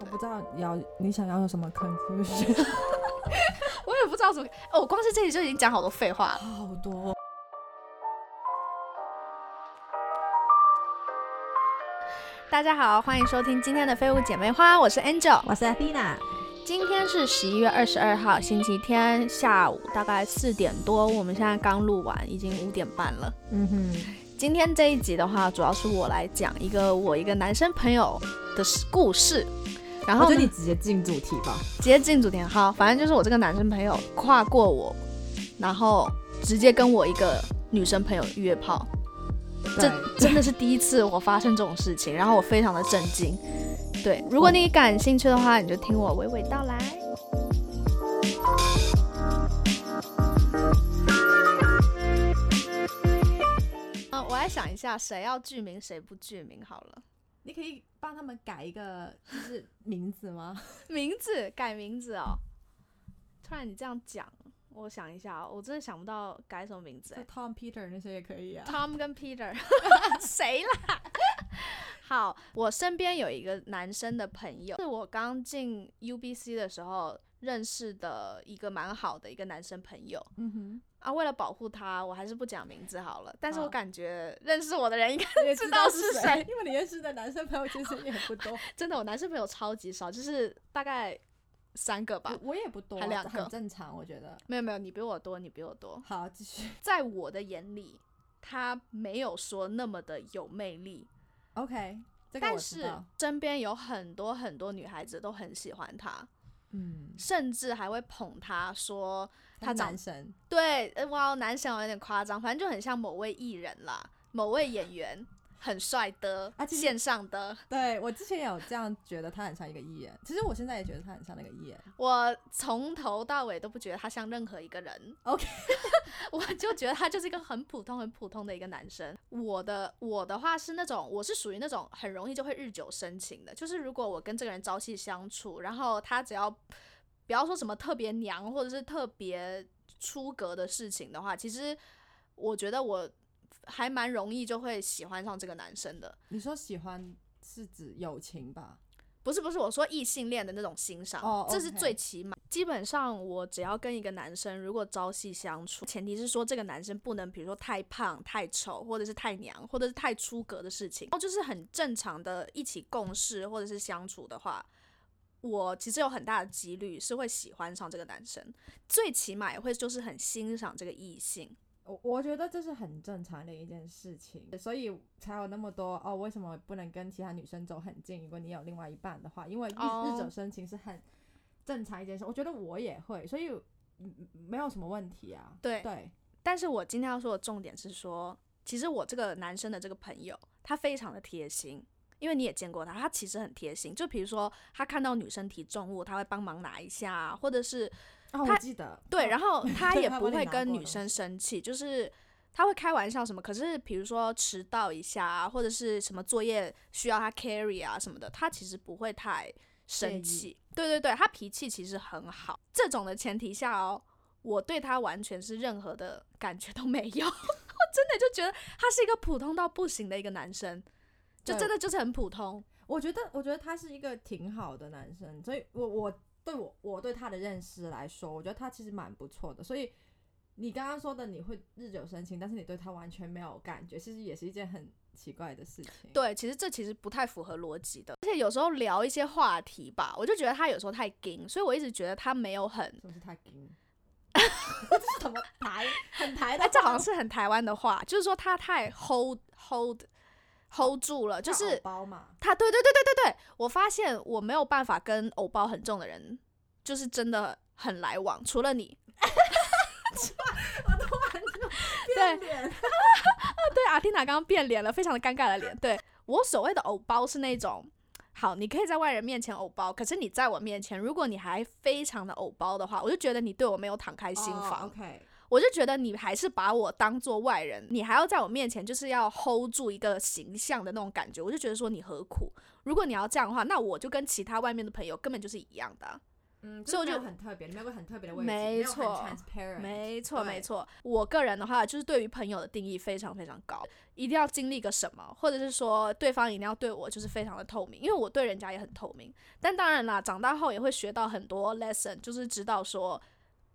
我不知道要你想要有什么 conclusion，我也不知道怎么，哦，我光是这里就已经讲好多废话了。好多。大家好，欢迎收听今天的废物姐妹花，我是 Angel。我是 Athena，今天是十一月二十二号，星期天下午大概四点多，我们现在刚录完，已经五点半了。嗯哼，今天这一集的话，主要是我来讲一个我一个男生朋友的故事。然后呢我觉得你直接进主题吧。直接进主题，好，反正就是我这个男生朋友跨过我，然后直接跟我一个女生朋友约炮，这 真的是第一次我发生这种事情，然后我非常的震惊。对，如果你感兴趣的话，你就听我娓娓道来。啊，我来想一下，谁要剧名，谁不剧名好了。你可以帮他们改一个就是名字吗？名字改名字哦。突然你这样讲，我想一下哦，我真的想不到改什么名字。Tom、Peter 那些也可以啊。Tom 跟 Peter，谁啦？好，我身边有一个男生的朋友，是我刚进 UBC 的时候认识的一个蛮好的一个男生朋友嗯哼，啊。为了保护他，我还是不讲名字好了。但是我感觉认识我的人应该也知道是是谁因为你认识的男生朋友其实也不多，真的，我男生朋友超级少，就是大概三个吧我。我也不多啊，还两个很正常，我觉得。没有没有，你比我多，你比我多。好，继续。在我的眼里，他没有说那么的有魅力，OK，这个但是。身边有很多很多女孩子都很喜欢他，嗯，甚至还会捧他说他男神。对，呃哇，男神有点夸张，反正就很像某位艺人啦，某位演员。很帅的，啊线上的，对我之前有这样觉得他很像一个艺人，其实我现在也觉得他很像那个艺人。我从头到尾都不觉得他像任何一个人。OK 我就觉得他就是一个很普通、很普通的一个男生。我的我的话是那种，我是属于那种很容易就会日久生情的，就是如果我跟这个人朝夕相处，然后他只要不要说什么特别娘或者是特别出格的事情的话，其实我觉得我还蛮容易就会喜欢上这个男生的。你说喜欢是指友情吧？不是不是，我说异性恋的那种欣赏哦这是最起码。基本上我只要跟一个男生如果朝夕相处，前提是说这个男生不能比如说太胖、太丑，或者是太娘，或者是太出格的事情，然后就是很正常的一起共事或者是相处的话。我其实有很大的几率是会喜欢上这个男生，最起码也会就是很欣赏这个异性。我我觉得这是很正常的一件事情，所以才有那么多哦，为什么不能跟其他女生走很近？如果你有另外一半的话，因为日、哦日久生情是很正常一件事。我觉得我也会，所以嗯没有什么问题啊。对对，但是我今天要说的重点是说，其实我这个男生的这个朋友，他非常的贴心，因为你也见过他，他其实很贴心。就比如说，他看到女生提重物，他会帮忙拿一下啊，或者是哦，他我记得对，哦然后他也不会跟女生生气，就是他会开玩笑什么。可是比如说迟到一下啊，或者是什么作业需要他 carry 啊什么的，他其实不会太生气。对对对，他脾气其实很好。这种的前提下哦，我对他完全是任何的感觉都没有，我 真的就觉得他是一个普通到不行的一个男生，就真的就是很普通。我觉得，我觉得他是一个挺好的男生，所以我我对我我对他的认识来说，我觉得他其实蛮不错的。所以你刚刚说的你会日久生情，但是你对他完全没有感觉，其实也是一件很奇怪的事情。对，其实这其实不太符合逻辑的，而且有时候聊一些话题吧，我就觉得他有时候太硬，所以我一直觉得他没有很，什么是太硬？这是什么台？很台的哎，这好像是很台湾的话，就是说他太 hold hold hold 住了，就是偶包嘛。他，对对对对对对，我发现我没有办法跟偶包很重的人，就是真的很来往，除了你，对 对，阿缇娜刚刚变脸了，非常的尴尬的脸。对我所谓的偶包是那种，好，你可以在外人面前偶包，可是你在我面前，如果你还非常的偶包的话，我就觉得你对我没有敞开心房。哦 OK，我就觉得你还是把我当做外人，你还要在我面前就是要 hold 住一个形象的那种感觉，我就觉得说你何苦？如果你要这样的话，那我就跟其他外面的朋友根本就是一样的啊、嗯，所以我就就很特别，你没有个很特别的位置，没错没错，没错。我个人的话，就是对于朋友的定义非常非常高，一定要经历个什么，或者是说对方一定要对我就是非常的透明，因为我对人家也很透明。但当然啦，长大后也会学到很多 lesson，就是知道说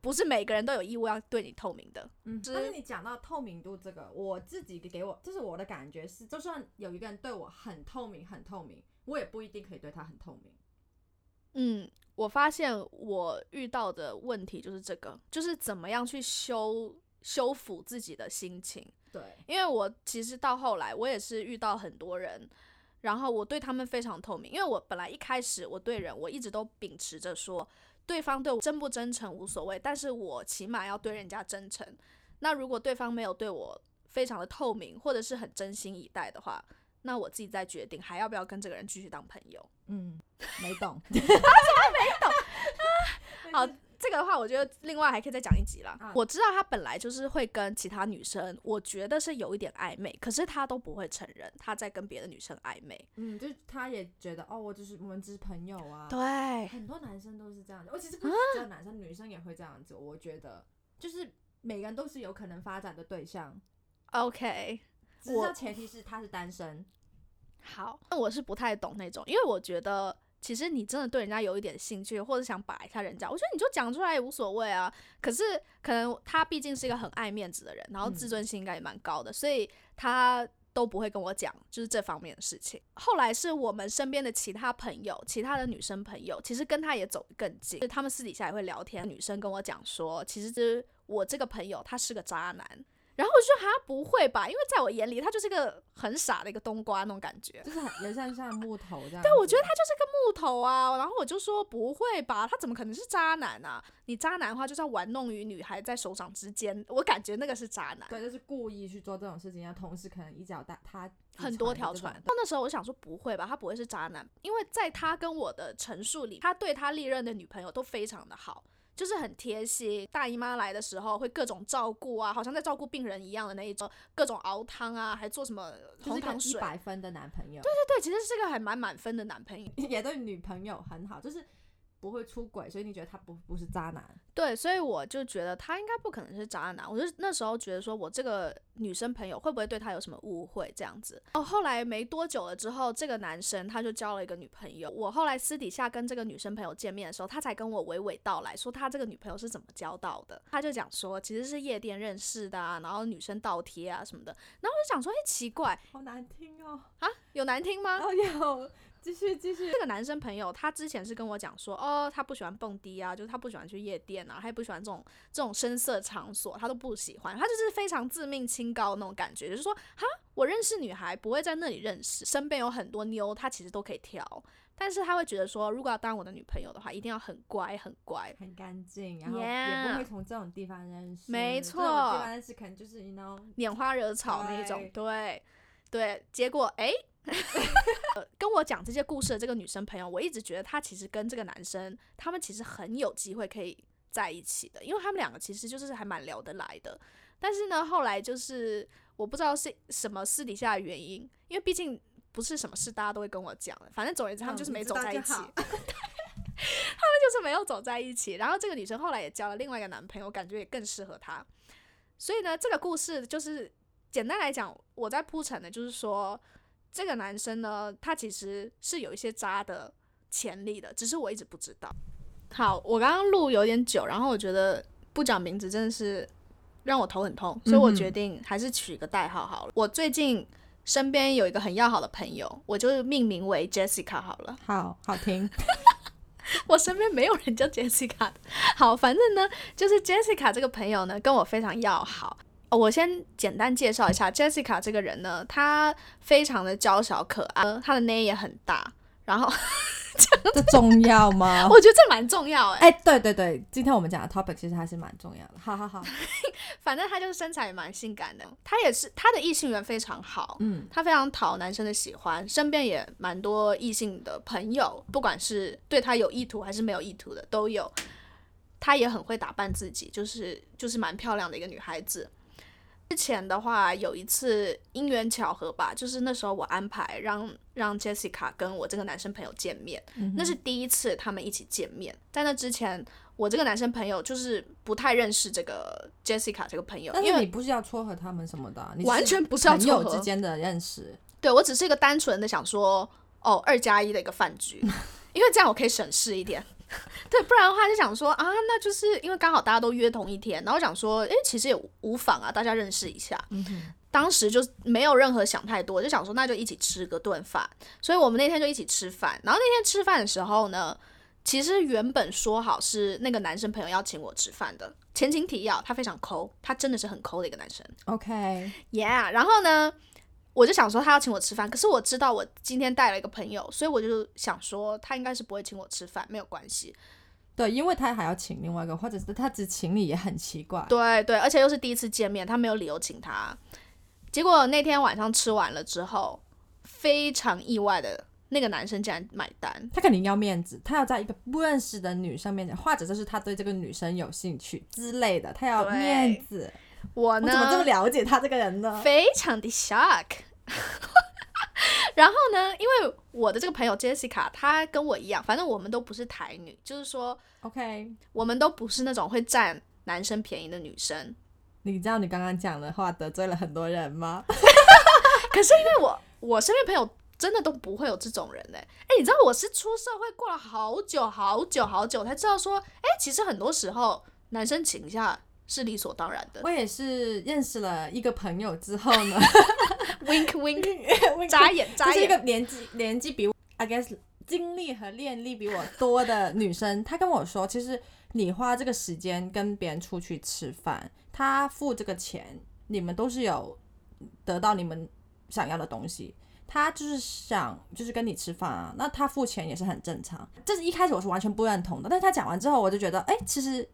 不是每个人都有义务要对你透明的。嗯，只但是你讲到透明度这个，我自己给我，就是我的感觉是，就算有一个人对我很透明，很透明，我也不一定可以对他很透明。嗯，我发现我遇到的问题就是这个，就是怎么样去修修复自己的心情。对，因为我其实到后来，我也是遇到很多人，然后我对他们非常透明，因为我本来一开始我对人我一直都秉持着说，对方对我真不真诚无所谓，但是我起码要对人家真诚。那如果对方没有对我非常的透明，或者是很真心以待的话，那我自己再决定还要不要跟这个人继续当朋友。嗯，没懂，怎么没懂 好，这个的话，我觉得另外还可以再讲一集啦。啊我知道他本来就是会跟其他女生，我觉得是有一点暧昧，可是他都不会承认他在跟别的女生暧昧。嗯，就是他也觉得哦，我就是我们只是朋友啊。对，很多男生都是这样子，我其实不啊只有男生，女生也会这样子。我觉得就是每个人都是有可能发展的对象，OK，只是前提是他是单身。好，那我是不太懂那种，因为我觉得其实你真的对人家有一点兴趣，或者想把一下人家，我觉得你就讲出来也无所谓啊。可是可能他毕竟是一个很爱面子的人，然后自嗯尊心应该也蛮高的，所以他。都不会跟我讲，就是这方面的事情。后来是我们身边的其他朋友，其他的女生朋友，其实跟他也走得更近，就是他们私底下也会聊天。女生跟我讲说，其实这我这个朋友他是个渣男，然后我就说哈不会吧，因为在我眼里他就是个很傻的一个冬瓜那种感觉。就是很有像像木头这样。对，我觉得他就是个木头啊。然后我就说不会吧，他怎么可能是渣男啊？你渣男的话就是要玩弄于女孩在手掌之间，我感觉那个是渣男。对，就是故意去做这种事情，然后同时可能一脚踏他很多条船。到那时候我想说不会吧，他不会是渣男，因为在他跟我的陈述里，他对他历任的女朋友都非常的好，就是很贴心。大姨妈来的时候会各种照顾啊，好像在照顾病人一样的那一种，各种熬汤啊，还做什么红糖水。一百分的男朋友，对对对，其实是个还蛮满分的男朋友。也对女朋友很好，就是不会出轨，所以你觉得他不不是渣男？对，所以我就觉得他应该不可能是渣男。我就那时候觉得说，我这个女生朋友会不会对他有什么误会这样子？哦，后来没多久了之后，这个男生他就交了一个女朋友。我后来私底下跟这个女生朋友见面的时候，他才跟我娓娓道来说他这个女朋友是怎么交到的。他就讲说，其实是夜店认识的啊，然后女生倒贴啊什么的。然后我就想说，哎，奇怪好难听哦。啊，有难听吗？哦，有，继续继续。这个男生朋友，他之前是跟我讲说，哦，他不喜欢蹦迪啊，就是他不喜欢去夜店啊，他也不喜欢这种这种声色场所，他都不喜欢，他就是非常自命清高那种感觉，就是说，哈，我认识女孩不会在那里认识，身边有很多妞，他其实都可以挑，但是他会觉得说，如果要当我的女朋友的话，一定要很乖很乖。很干净，然后也不会从这种地方认识。这种没错地方认识可能就是 you know，拈花惹草那一种，对对对，结果诶，呃跟我讲这些故事的这个女生朋友，我一直觉得她其实跟这个男生，他们其实很有机会可以在一起的，因为他们两个其实就是还蛮聊得来的。但是呢，后来就是我不知道是什么私底下的原因，因为毕竟不是什么事大家都会跟我讲的，反正总而言之，他们就是没走在一起。他们就是没有走在一起。然后这个女生后来也交了另外一个男朋友，感觉也更适合她。所以呢，这个故事就是简单来讲，我在铺陈的就是说，这个男生呢，他其实是有一些渣的潜力的，只是我一直不知道。好，我刚刚录有点久，然后我觉得不讲名字真的是让我头很痛，所以我决定还是取个代号好了。我最近身边有一个很要好的朋友，我就命名为 Jessica 好了。好好听。我身边没有人叫 Jessica。好，反正呢，就是 Jessica 这个朋友呢，跟我非常要好。哦我先简单介绍一下 Jessica 这个人呢，她非常的娇小可爱，呃她的内也很大，然后 这重要吗？我觉得这蛮重要哎、哎、对对对，今天我们讲的 topic 其实还是蛮重要的。好好好，反正她就是身材也蛮性感的，她也是她的异性缘非常好，嗯，她非常讨男生的喜欢，身边也蛮多异性的朋友，不管是对她有意图还是没有意图的都有。她也很会打扮自己，就是就是蛮漂亮的一个女孩子。之前的话有一次因缘巧合吧，就是那时候我安排让让 Jessica 跟我这个男生朋友见面，嗯那是第一次他们一起见面。在那之前，我这个男生朋友就是不太认识这个 Jessica 这个朋友，因为你不是要撮合他们什么的啊、你完全不是要朋友撮合之间的认识。对我只是一个单纯的想说，哦，二加一的一个饭局，因为这样我可以省事一点。对，不然的话就想说啊，那就是因为刚好大家都约同一天，然后想说，诶，其实也无妨啊，大家认识一下。当时就没有任何想太多，就想说那就一起吃个顿饭。所以我们那天就一起吃饭。然后那天吃饭的时候呢，其实原本说好是那个男生朋友要请我吃饭的。前情提要，他非常抠，他真的是很抠的一个男生。OK，Yeah，然后呢，我就想说他要请我吃饭，可是我知道我今天带了一个朋友，所以我就想说他应该是不会请我吃饭，没有关系。对，因为他还要请另外一个，或者是他只请你也很奇怪。对对，而且又是第一次见面，他没有理由请他。结果那天晚上吃完了之后，非常意外的，那个男生竟然买单。他肯定要面子，他要在一个不认识的女生面前，或者就是他对这个女生有兴趣之类的，他要面子。我我怎么这么，了解他这个人呢？非常的 shock。然后呢，因为我的这个朋友 Jessica，她跟我一样，反正我们都不是台女，就是说 OK，我们都不是那种会占男生便宜的女生。你知道你刚刚讲的话得罪了很多人吗？可是因为我我身边朋友真的都不会有这种人哎、哎、你知道我是出社会过了好久好久好久才知道说，哎、其实很多时候男生请一下是理所当然的。我也是认识了一个朋友之后呢，wink wink，眨眼就是一眨眼。个年纪年纪比我 I guess 经历和练历比我多的女生，她跟我说，其实你花这个时间跟别人出去吃饭，他付这个钱，你们都是有得到你们想要的东西。他就是想就是跟你吃饭啊，那他付钱也是很正常。这是一开始我是完全不认同的，但是他讲完之后，我就觉得，哎、其实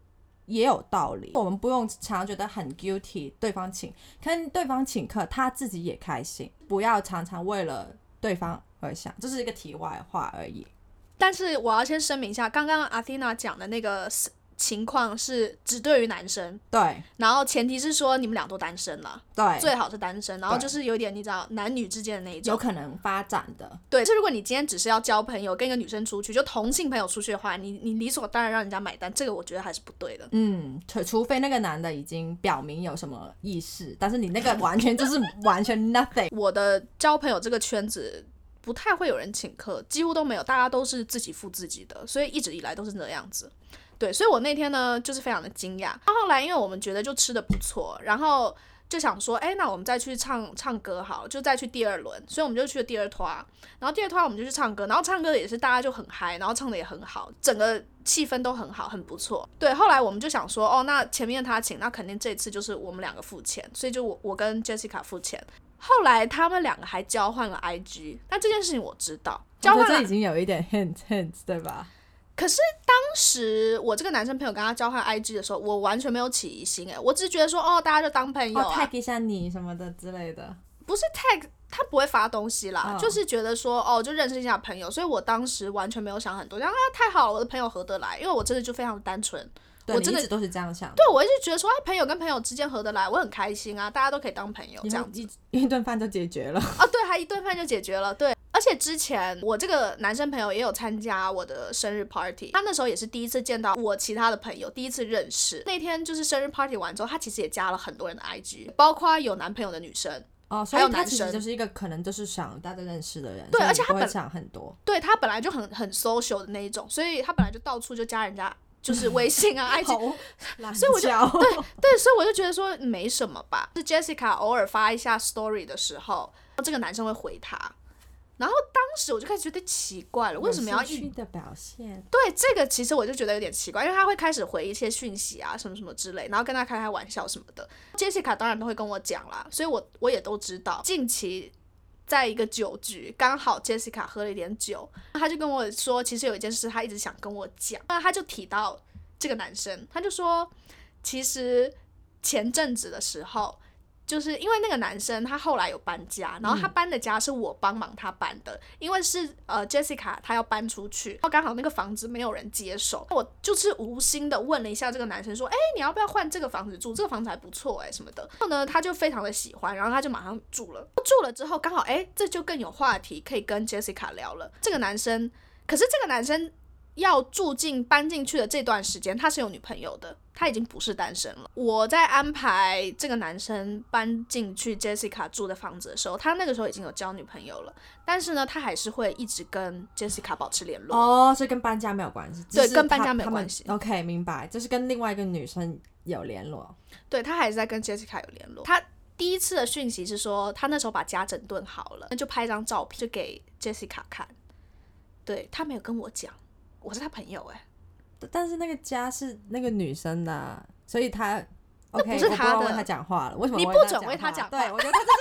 也有道理。我们不用常常觉得很 guilty，对方请，看对方请客，他自己也开心，不要常常为了对方而想，这是一个题外话而已。但是我要先声明一下，刚刚 Athena 讲的那个情况是只对于男生，对然后前提是说你们俩都单身了，对，最好是单身，然后就是有点你知道男女之间的那一种有。可能发展的。对，就如果你今天只是要交朋友，跟一个女生出去，就同性朋友出去的话，你你理所当然让人家买单，这个我觉得还是不对的。嗯，除除非那个男的已经表明有什么意识，但是你那个完全就是完全 nothing。我的交朋友这个圈子不太会有人请客，几乎都没有，大家都是自己付自己的，所以一直以来都是这样子。对，所以我那天呢就是非常的惊讶。到后来因为我们觉得就吃的不错，然后就想说，哎，那我们再去唱唱歌好，就再去第二轮，所以我们就去了第二团。然后第二团我们就去唱歌，然后唱歌也是大家就很嗨，然后唱的也很好，整个气氛都很好，很不错。对，后来我们就想说，哦，那前面他请，那肯定这次就是我们两个付钱，所以就我我跟 Jessica 付钱。后来他们两个还交换了 IG，但这件事情我知道，交换这已经有一点 hint hint，对吧？可是当时我这个男生朋友跟他交换 IG 的时候，我完全没有起疑心，哎，我只是觉得说，哦，大家就当朋友哦啊，，tag 一下你什么的之类的。不是 tag，他不会发东西啦，哦。就是觉得说，哦，就认识一下朋友，所以我当时完全没有想很多，然后啊，太好了，我的朋友合得来，因为我真的就非常单纯，对，我真的一直都是这样想。对我一直觉得说，哎，朋友跟朋友之间合得来，我很开心啊，大家都可以当朋友这样子。一一顿饭就解决了。啊，对，还一顿饭就解决了。对，而且之前我这个男生朋友也有参加我的生日 party，他那时候也是第一次见到我其他的朋友，第一次认识。那天就是生日 party 完之后，他其实也加了很多人的 IG，包括有男朋友的女生。哦，所还以他有男生其实就是一个可能就是想大家认识的人，对而且他本想很多。对他本来就很很 social 的那一种，所以他本来就到处就加人家。就是微信啊，IG，所以我就对对，所以我就觉得说没什么吧。是 Jessica 偶尔发一下 story 的时候，这个男生会回她，然后当时我就开始觉得奇怪了，为什么要一的表现？对这个其实我就觉得有点奇怪，因为他会开始回一些讯息啊，什么什么之类，然后跟他开开玩笑什么的。Jessica 当然都会跟我讲啦，所以我我也都知道。近期在一个酒局，刚好 Jessica 喝了一点酒，他就跟我说，其实有一件事他一直想跟我讲，那他就提到这个男生，他就说，其实前阵子的时候。就是因为那个男生他后来有搬家，然后他嗯搬的家是我帮忙他搬的，因为是呃 Jessica 他要搬出去，然后刚好那个房子没有人接手，我就是无心的问了一下这个男生说，哎、你要不要换这个房子住？这个房子还不错哎、什么的。然后呢，他就非常的喜欢，然后他就马上住了。住了之后刚好哎、这就更有话题可以跟 Jessica 聊了。这个男生，可是这个男生。要住进搬进去的这段时间，他是有女朋友的，他已经不是单身了。我在安排这个男生搬进去 Jessica 住的房子的时候，他那个时候已经有交女朋友了，但是呢，他还是会一直跟 Jessica 保持联络。哦，所以跟搬家没有关系，对跟搬家没有关系 OK，明白，就是跟另外一个女生有联络。对他还是在跟 Jessica 有联络。他第一次的讯息是说，他那时候把家整顿好了，那就拍张照片就给 Jessica 看。对他没有跟我讲，我是他朋友哎、但是那个家是那个女生的啊，所以他 OK，不是他的他讲话了。为什么你不准为他讲话对，我觉得他这个，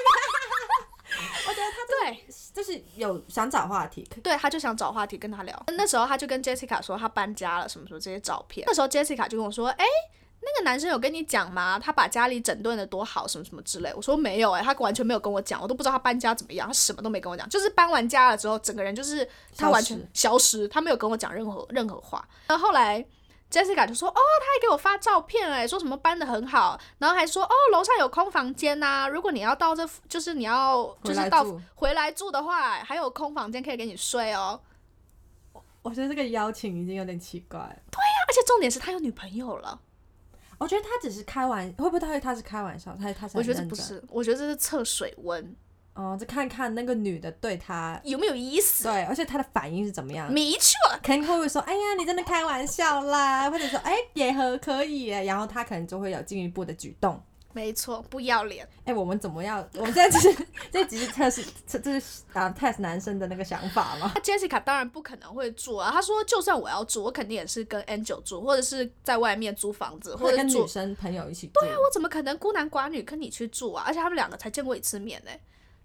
我觉得他对就是有想找话题，对，他就想找话题跟他聊。那时候他就跟 Jessica 说他搬家了，什么什么这些照片。那时候 Jessica 就跟我说，哎、那个男生有跟你讲吗？他把家里整顿的多好，什么什么之类。我说没有、哎，他完全没有跟我讲，我都不知道他搬家怎么样，他什么都没跟我讲。就是搬完家了之后，整个人就是他完全失消失，他没有跟我讲任何任何话。然后后来 Jessica 就说，哦，他还给我发照片、哎，说什么搬的很好，然后还说，哦，楼上有空房间呐、如果你要到这，就是你要就是到回来住回来住的话，还有空房间可以给你睡哦。我觉得这个邀请已经有点奇怪对呀。而且重点是他有女朋友了，我觉得他只是开玩，会不会他会他是开玩笑？他他是我觉得不是，我觉得这是测水温，哦，就看看那个女的对他，有没有意思？对，而且他的反应是怎么样？没错，肯定会不会说，哎呀，你真的开玩笑啦，或者说，哎，也和可以耶，然后他可能就会有进一步的举动。没错，不要脸。哎，我们怎么样？我们现在只是 这只是测试，这这是啊 test 男生的那个想法吗？那 Jessica 当然不可能会住啊，她说就算我要住，我肯定也是跟 Angel 住，或者是在外面租房子，或或者跟女。生朋友一起住，对啊，我怎么可能孤男寡女跟你去住啊？而且他们两个才见过一次面呢、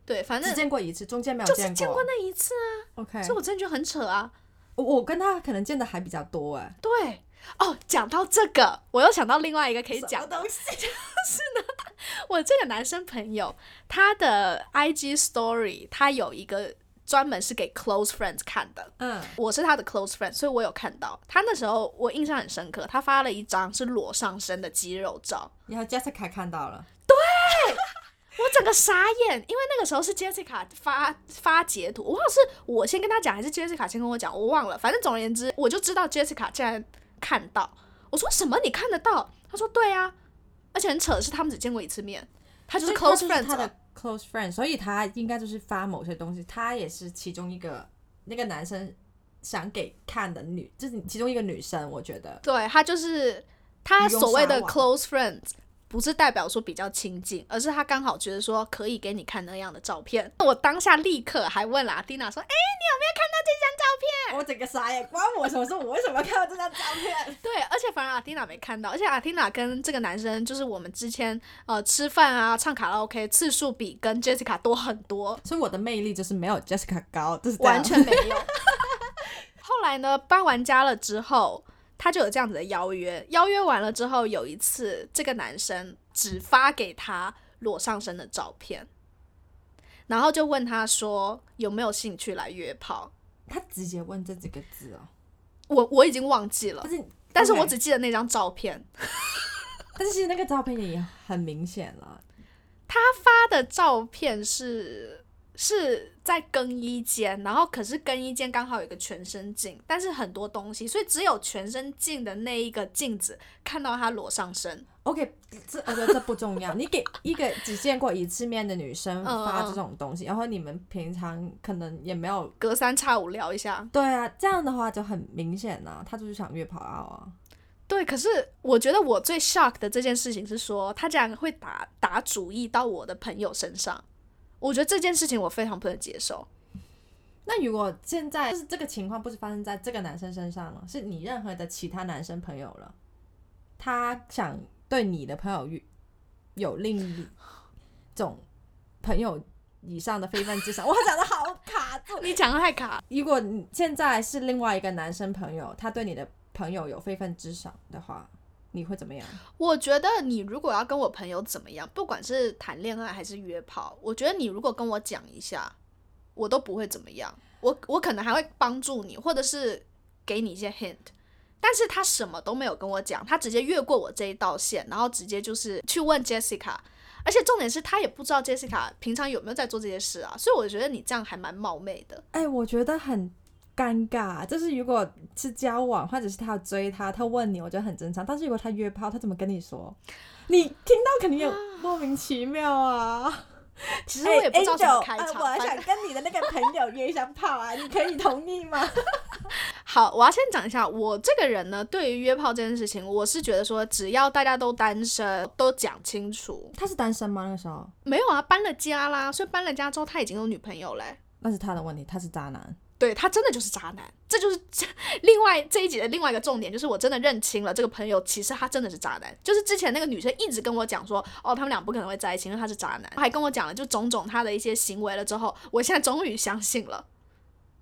对，反正只见过一次，中间没有就是见见过那一次啊，OK，所以我真的觉得很扯啊。我我跟他可能见的还比较多哎。对，哦，讲到这个，我又想到另外一个可以讲的东西？我这个男生朋友，他的 IG Story 他有一个专门是给 close friends 看的。嗯，我是他的 close friend，所以我有看到。他那时候我印象很深刻，他发了一张是裸上身的肌肉照，然后 Jessica 看到了，对我整个傻眼，因为那个时候是 Jessica 发发截图，我忘了是我先跟他讲还是 Jessica 先跟我讲，我忘了，反正总而言之，我就知道 Jessica 竟然看到，我说什么？你看得到？他说对啊，而且很扯的是他们只见过一次面，他就是 close friend 他的 close friend，所以他应该就是发某些东西，他也是其中一个那个男生想给看的女，就是其中一个女生，我觉得。对他就是他所谓的 close friends，不是代表说比较亲近，而是他刚好觉得说可以给你看那样的照片。我当下立刻还问了阿蒂娜说：“哎、你有没有看到这张照片我整个傻眼，关我什么事？我为什么要看到这张照片？对，而且反而阿蒂娜没看到，而且阿蒂娜跟这个男生就是我们之前呃吃饭啊、唱卡拉 OK 次数比跟 Jessica 多很多，所以我的魅力就是没有 Jessica 高，就是完全没有。后来呢，搬完家了之后，他就有这样子的邀约。邀约完了之后，有一次这个男生只发给他裸上身的照片，然后就问他说有没有兴趣来约炮。他直接问这几个字哦，我我已经忘记了但，是但是我只记得那张照片。但是其实那个照片也很明显了，他发的照片是是在更衣间，然后可是更衣间刚好有一个全身镜，但是很多东西，所以只有全身镜的那一个镜子看到他裸上身。OK，这我觉得这不重要。你给一个只见过一次面的女生嗯发嗯这种东西，然后你们平常可能也没有，隔三差五聊一下，对啊，这样的话就很明显呐、他就是想约炮啊。对。可是我觉得我最 shock 的这件事情是说，他竟然会打打主意到我的朋友身上，我觉得这件事情我非常不能接受。那如果现在就是这个情况不是发生在这个男生身上了，是你任何的其他男生朋友了，他想对你的朋友有有另一种朋友以上的非分之想，我讲的好卡住。你讲的太卡，如果你现在是另外一个男生朋友，他对你的朋友有非分之想的话，你会怎么样？我觉得你如果要跟我朋友怎么样，不管是谈恋爱还是约炮，我觉得你如果跟我讲一下，我都不会怎么样。我我可能还会帮助你，或者是给你一些 hint。但是他什么都没有跟我讲，他直接越过我这一道线，然后直接就是去问 Jessica，而且重点是他也不知道 Jessica 平常有没有在做这些事啊，所以我觉得你这样还蛮冒昧的。哎、我觉得很尴尬。就是如果是交往，或者是他要追他，他问你，我觉得很正常。但是如果他约炮，他怎么跟你说？你听到肯定有莫名其妙啊！其实我也不知道怎么开场。我还反想跟你的那个朋友约一下炮啊，你可以同意吗？好，我要先讲一下，我这个人呢，对于约炮这件事情，我是觉得说，只要大家都单身，都讲清楚。他是单身吗？那个时候没有啊，搬了家啦，所以搬了家之后，他已经有女朋友嘞。那是他的问题，他是渣男。对他真的就是渣男，这就是这另外这一集的另外一个重点，就是我真的认清了这个朋友，其实他真的是渣男。就是之前那个女生一直跟我讲说，哦，他们俩不可能会在一起，因为他是渣男，还跟我讲了就种种他的一些行为了之后，我现在终于相信了。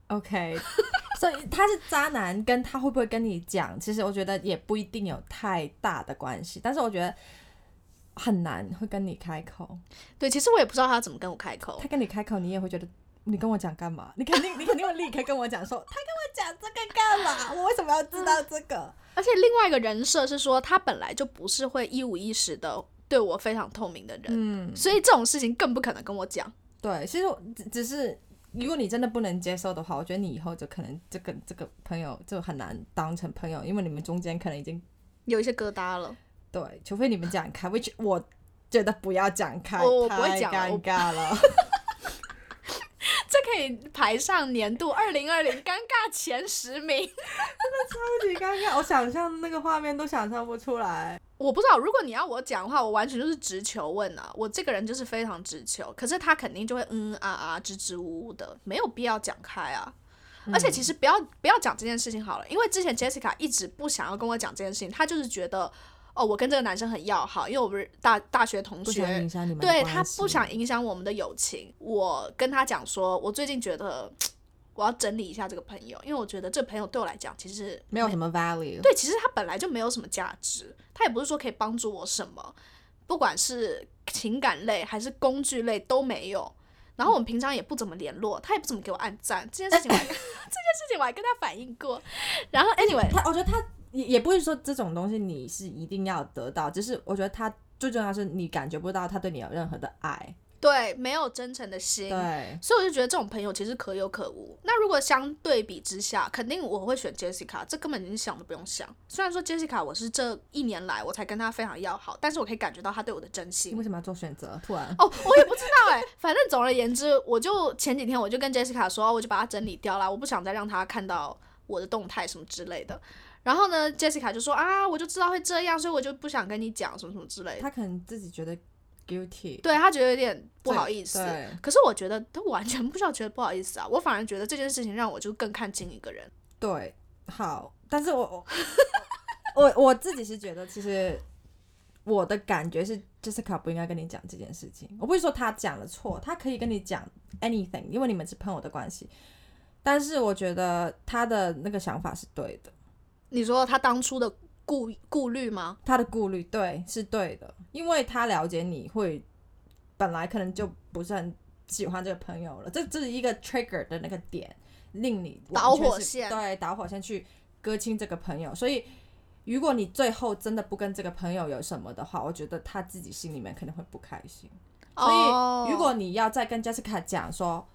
OK，所以他是渣男，跟他会不会跟你讲，其实我觉得也不一定有太大的关系，但是我觉得很难会跟你开口。对，其实我也不知道他怎么跟我开口他。跟你开口，你也会觉得你跟我讲干嘛？你肯定你肯定会立刻跟我讲说，他跟我讲这个干嘛？我为什么要知道这个？而且另外一个人设是说，他本来就不是会一五一十的对我非常透明的人，嗯，所以这种事情更不可能跟我讲。对，其实我只只是。如果你真的不能接受的话，我觉得你以后就可能这个这个朋友就很难当成朋友，因为你们中间可能已经有一些疙瘩了，对，除非你们讲开，which 我觉得不要讲开，我我不会太尴尬了。这可以排上年度二零二零尴尬前十名。真的超级尴尬，我想象那个画面都想象不出来。我不知道，如果你要我讲的话，我完全就是直球问啊，我这个人就是非常直球，可是他肯定就会嗯啊啊支支吾吾的，没有必要讲开啊。而且其实不要不要讲这件事情好了，因为之前 Jessica 一直不想要跟我讲这件事情，她就是觉得哦，我跟这个男生很要好，因为我们是大大学同学对他不想影响我们的友情。我跟他讲说，我最近觉得我要整理一下这个朋友，因为我觉得这个朋友对我来讲其实没有什么 value。对，其实他本来就没有什么价值，他也不是说可以帮助我什么，不管是情感类还是工具类都没有。然后我们平常也不怎么联络，他也不怎么给我按赞，这件事情我还 这件事情我还跟他反映过。然后 anyway，他，我觉得他也也不是说这种东西你是一定要得到，只是我觉得他最重要是你感觉不到他对你有任何的爱。对，没有真诚的心，对，所以我就觉得这种朋友其实可有可无。那如果相对比之下，肯定我会选 Jessica，这根本连想都不用想。虽然说 Jessica 我是这一年来我才跟她非常要好，但是我可以感觉到她对我的真心你为。什么要做选择？突然，哦，我也不知道哎、反正总而言之，我就前几天我就跟 Jessica 说，我就把它整理掉啦，我不想再让她看到我的动态什么之类的。然后呢，Jessica 就说啊，我就知道会这样，所以我就不想跟你讲什么什么之类的。他可能自己觉得 guilty。对他觉得有点不好意思，对可是我觉得他完全不需要觉得不好意思啊，我反而觉得这件事情让我就更看清一个人。对，好，但是我我我我自己是觉得，其实我的感觉是，Jessica 不应该跟你讲这件事情。我不是说他讲了错，他可以跟你讲 anything，因为你们是朋友的关系。但是我觉得他的那个想法是对的，你说他当初的顾顾虑吗？他的顾虑对是对的，因为他了解你会本来可能就不是很喜欢这个朋友了，这这是一个 trigger 的那个点，令你导火线对导火线去割清这个朋友，所以。如果你最后真的不跟这个朋友有什么的话，我觉得他自己心里面肯定会不开心。所哦以，如果你要再跟 Jessica 讲说，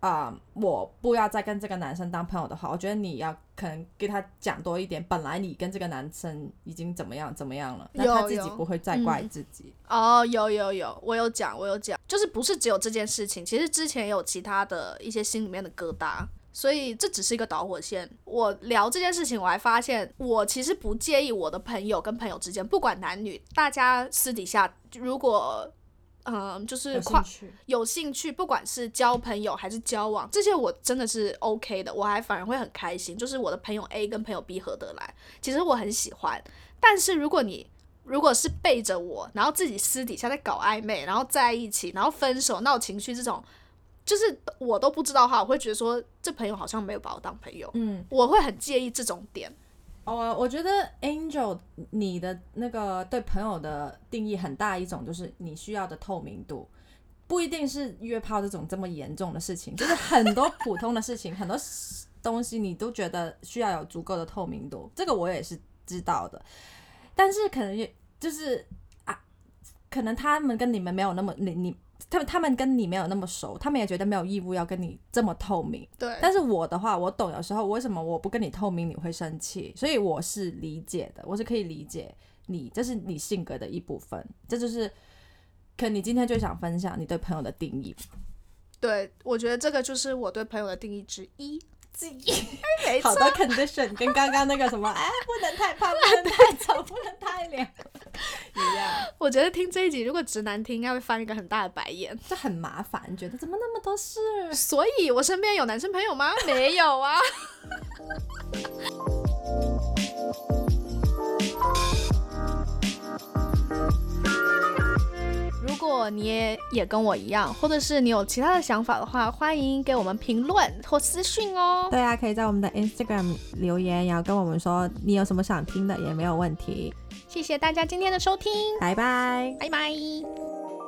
啊、我不要再跟这个男生当朋友的话，我觉得你要可能给他讲多一点。本来你跟这个男生已经怎么样怎么样了，那他自己不会再怪嗯自己。哦，有有有，我有讲，我有讲，就是不是只有这件事情，其实之前也有其他的一些心里面的疙瘩，所以这只是一个导火线。我聊这件事情，我还发现我其实不介意我的朋友跟朋友之间，不管男女，大家私底下如果嗯，就是有跨兴，有兴趣，不管是交朋友还是交往，这些我真的是 OK 的，我还反而会很开心。就是我的朋友 A 跟朋友 B 合得来，其实我很喜欢。但是如果你如果是背着我，然后自己私底下在搞暧昧，然后在一起，然后分手闹情绪这种，就是我都不知道的话，我会觉得说这朋友好像没有把我当朋友，嗯，我会很介意这种点。哦，我觉得 Angel 你的那个对朋友的定义很大一种，就是你需要的透明度，不一定是约炮这种这么严重的事情，就是很多 普通的事情，很多东西你都觉得需要有足够的透明度，这个我也是知道的，但是可能也就是啊，可能他们跟你们没有那么你你。他们他们跟你没有那么熟，他们也觉得没有义务要跟你这么透明。对，但是我的话，我懂有时候为什么我不跟你透明你会生气，所以我是理解的，我是可以理解你，这是你性格的一部分，这就是可你今天就想分享你对朋友的定义。对，我觉得这个就是我对朋友的定义之一。好的 condition 跟刚刚那个什么，哎，不能太胖，不能太丑，不能太凉一样。我觉得听这一集，如果直男听，应该会翻一个很大的白眼，这很麻烦，觉得怎么那么多事？所以我身边有男生朋友吗？没有啊。果你也也跟我一样，或者是你有其他的想法的话，欢迎给我们评论或私讯哦。对啊，可以在我们的 Instagram 留言，然后跟我们说你有什么想听的，也没有问题。谢谢大家今天的收听，拜拜，拜拜。